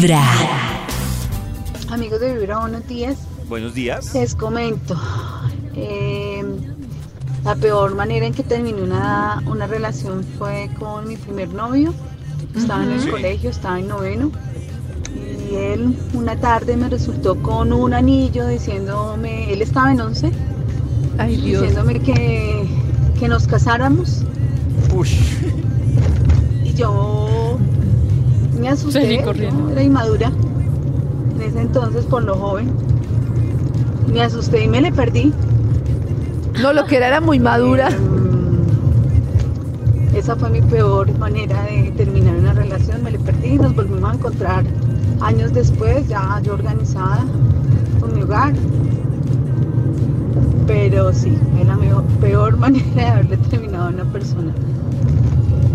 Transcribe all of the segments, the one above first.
Vibra. Amigos de Vibra, buenos días. Buenos días. Les comento. eh, la peor manera en que terminé una, una relación fue con mi primer novio. Estaba en el Sí. colegio, estaba en noveno. Y él una tarde me resultó con un anillo diciéndome, él estaba en once, Ay, Dios. diciéndome que, que nos casáramos. Ush. Y yo me asusté, Salí corriendo. era inmadura en ese entonces por lo joven. Me asusté y me le perdí. No, lo que era era muy madura. Mm, Esa fue mi peor manera de terminar una relación. Me le perdí y nos volvimos a encontrar años después, ya yo organizada con mi hogar. Pero sí, es la mejor- peor manera de haberle terminado a una persona.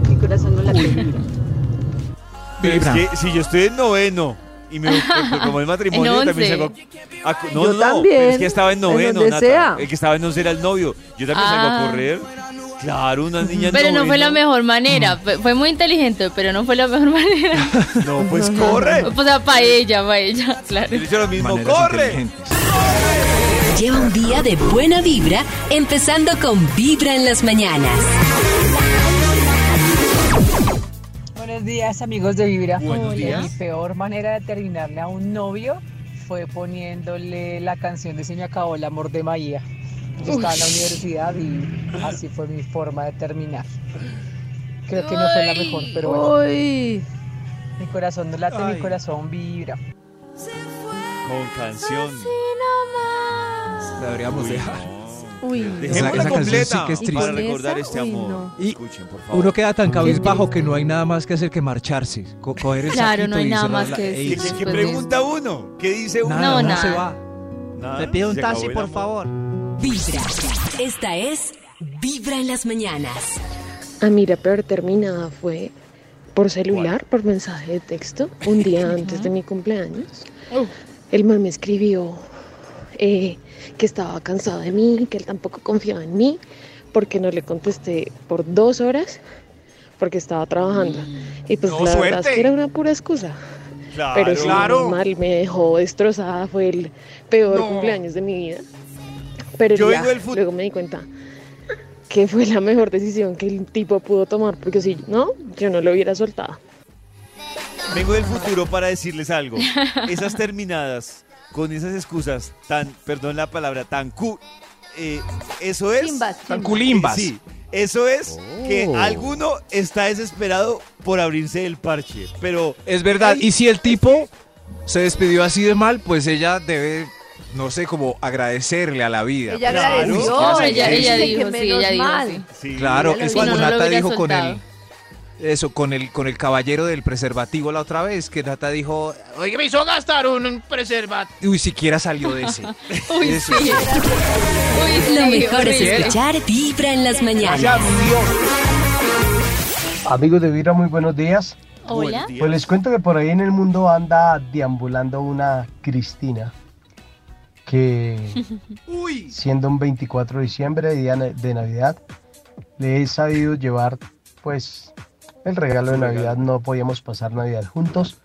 Mi corazón no la termina. Pero es Vibra. que si yo estoy en noveno y me como el matrimonio En también once. salgo a no, Yo no, también, pero es que estaba en en noveno, donde Nata. sea. El que estaba en once era el novio. Yo también salgo a Ah. correr. Claro, una niña en Pero no fue la noveno. mejor manera. Fue- Fue muy inteligente, pero no fue la mejor manera. No, pues corre. O sea, para ella, para ella, claro. Hizo lo mismo, Maneras corre. inteligentes. Lleva un día de buena vibra, empezando con Vibra en las mañanas. Buenos días amigos de Vibra. Buenos días. Mi peor manera de terminarle a un novio fue poniéndole la canción de Se me acabó el amor de Maía. Yo estaba en la universidad y así fue mi forma de terminar. Creo que no fue la mejor, pero bueno, Uy. mi corazón no late, Ay. mi corazón vibra. Con canción. La deberíamos Uy, dejar. no. Uy. Dejémosla esa canción completa sí que es para triste. recordar ¿Y este esa? amor. Uy, no. Escuchen, por favor. Uno queda tan cabizbajo que no hay nada más que hacer que marcharse. co- coger el Claro, no hay y nada más la- que decir. ¿Qué, qué- pregunta uno? ¿Qué dice uno? Nada, No, no, nada. se va. Nada, Le pido un taxi, por favor. Vibra. Esta es Vibra en las mañanas. A mí la peor terminada fue por celular, por mensaje de texto, un día antes de mi cumpleaños. El man me escribió eh, que estaba cansado de mí, que él tampoco confiaba en mí, porque no le contesté por dos horas, porque estaba trabajando. Y pues No, la verdad es suerte. que era una pura excusa. Claro. Pero sí, Claro. mal, me dejó destrozada, fue el peor No. cumpleaños de mi vida. Pero Yo ya, fut- luego me di cuenta que fue la mejor decisión que el tipo pudo tomar, porque si no, yo no lo hubiera soltado. Vengo del futuro para decirles algo. Esas terminadas con esas excusas tan, perdón la palabra, tan cu... eh, eso es... Chimbas, Tan culimbas. Sí, eso es que Oh. alguno está desesperado por abrirse el parche, pero... Es verdad. Ay, Y si el tipo se despidió así de mal, pues ella debe, no sé, como agradecerle a la vida. Ella Claro. agradeció. Claro, ella, ella dijo, sí, ella dijo, mal. sí. Sí, Claro, es no, lo Nata dijo con soltado. Eso, con el con el caballero del preservativo la otra vez, que Nata dijo, Oye, me hizo gastar un, preservativo. uy, siquiera salió de ese. Uy, Eso. sí. Uy, Lo mejor es escuchar Vibra en las mañanas. Amigos de Vibra, muy buenos días. Hola. Pues les cuento que por ahí en el mundo anda deambulando una Cristina que Uy. siendo un 24 de diciembre, día de Navidad, le he sabido llevar pues el regalo de. Navidad. No podíamos pasar Navidad juntos,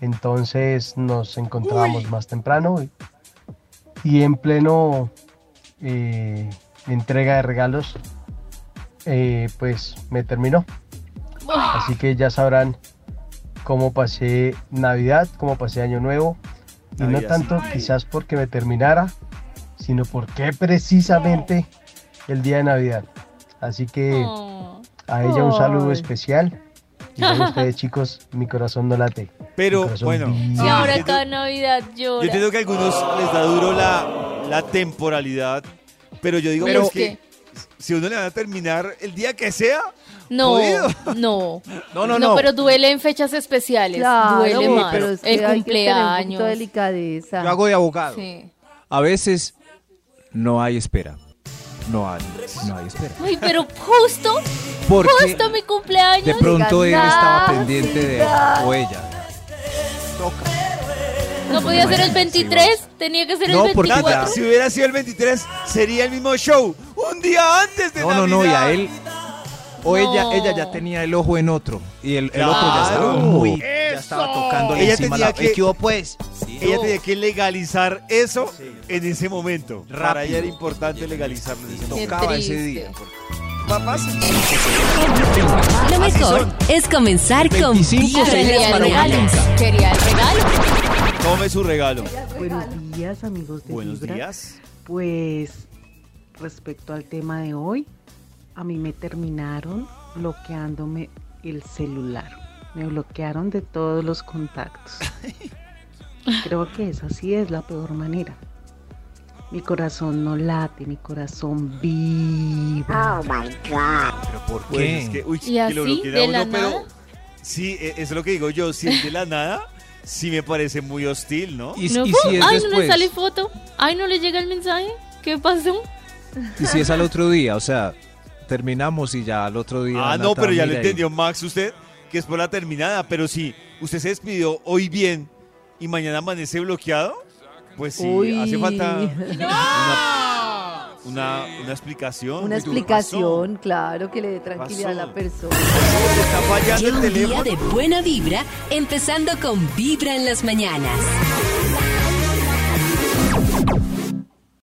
entonces nos encontrábamos más temprano y, y en pleno eh, entrega de regalos, eh, pues me terminó. Así que ya sabrán cómo pasé Navidad, cómo pasé Año Nuevo. Y no tanto quizás porque me terminara, sino porque precisamente el día de Navidad. Así que a ella un saludo especial. Y a ustedes chicos, mi corazón no late. Pero corazón bueno. Y ahora cada Navidad Yo llora. entiendo que a algunos les da duro la, la temporalidad, pero yo digo Pero pues es que si uno le va a terminar el día que sea, No, no. No, no, no. pero duele en fechas especiales. Claro, duele más. pero es que el hay que tener un poquito cumpleaños. de delicadeza. Yo hago de abogado. Sí. A veces no hay espera. No hay, no hay espera. Uy, pero justo, Porque justo mi cumpleaños. de pronto él estaba "No, pendiente de siga". o ella. No podía ser el 23, tenía que ser No, el porque 24. Nata, si hubiera sido el 23, sería el mismo show. Un día antes de No, no, no, y Navidad. a él o ella, No. ella ya tenía el ojo en otro y el, el otro ya estaba muy, ya ya estaba tocando Ella encima tenía la... que- ¿Qué hubo, pues? Ella tenía que legalizar eso en ese momento. Para Rápido. ella era importante legalizarlo en ese momento. Tocaba ese día. Papás, Lo mejor es comenzar con 25 Vibra en segundos las Quería el para regalo. Quería el regalo. tome su regalo. Buenos días amigos de Buenos días. Pues respecto al tema de hoy, a mí me terminaron bloqueándome el celular. Me bloquearon de todos los contactos. Creo que esa sí es la peor manera. Mi corazón no late, mi corazón vibra. ¿Pero por Pues qué? es que, uy, ¿Y que lo así, a de uno, la pero nada? sí, e- eso es lo que digo yo. Si es de la nada, sí me parece muy hostil, ¿no? ¿Y, No, y si es Ay, no le sale foto. Ay, no le llega el mensaje. ¿Qué pasó? ¿Y si es al otro día? O sea, terminamos y ya al otro día... Ah, Nata, no, pero ya lo entendió Max usted, que es por la terminada. Pero si usted se despidió hoy bien y mañana amanece bloqueado, pues sí, Uy. hace falta una, una, una explicación. Una explicación, claro, que le dé tranquilidad a la persona. ¿Te está fallando el un día teléfono? de buena vibra, empezando con Vibra en las mañanas.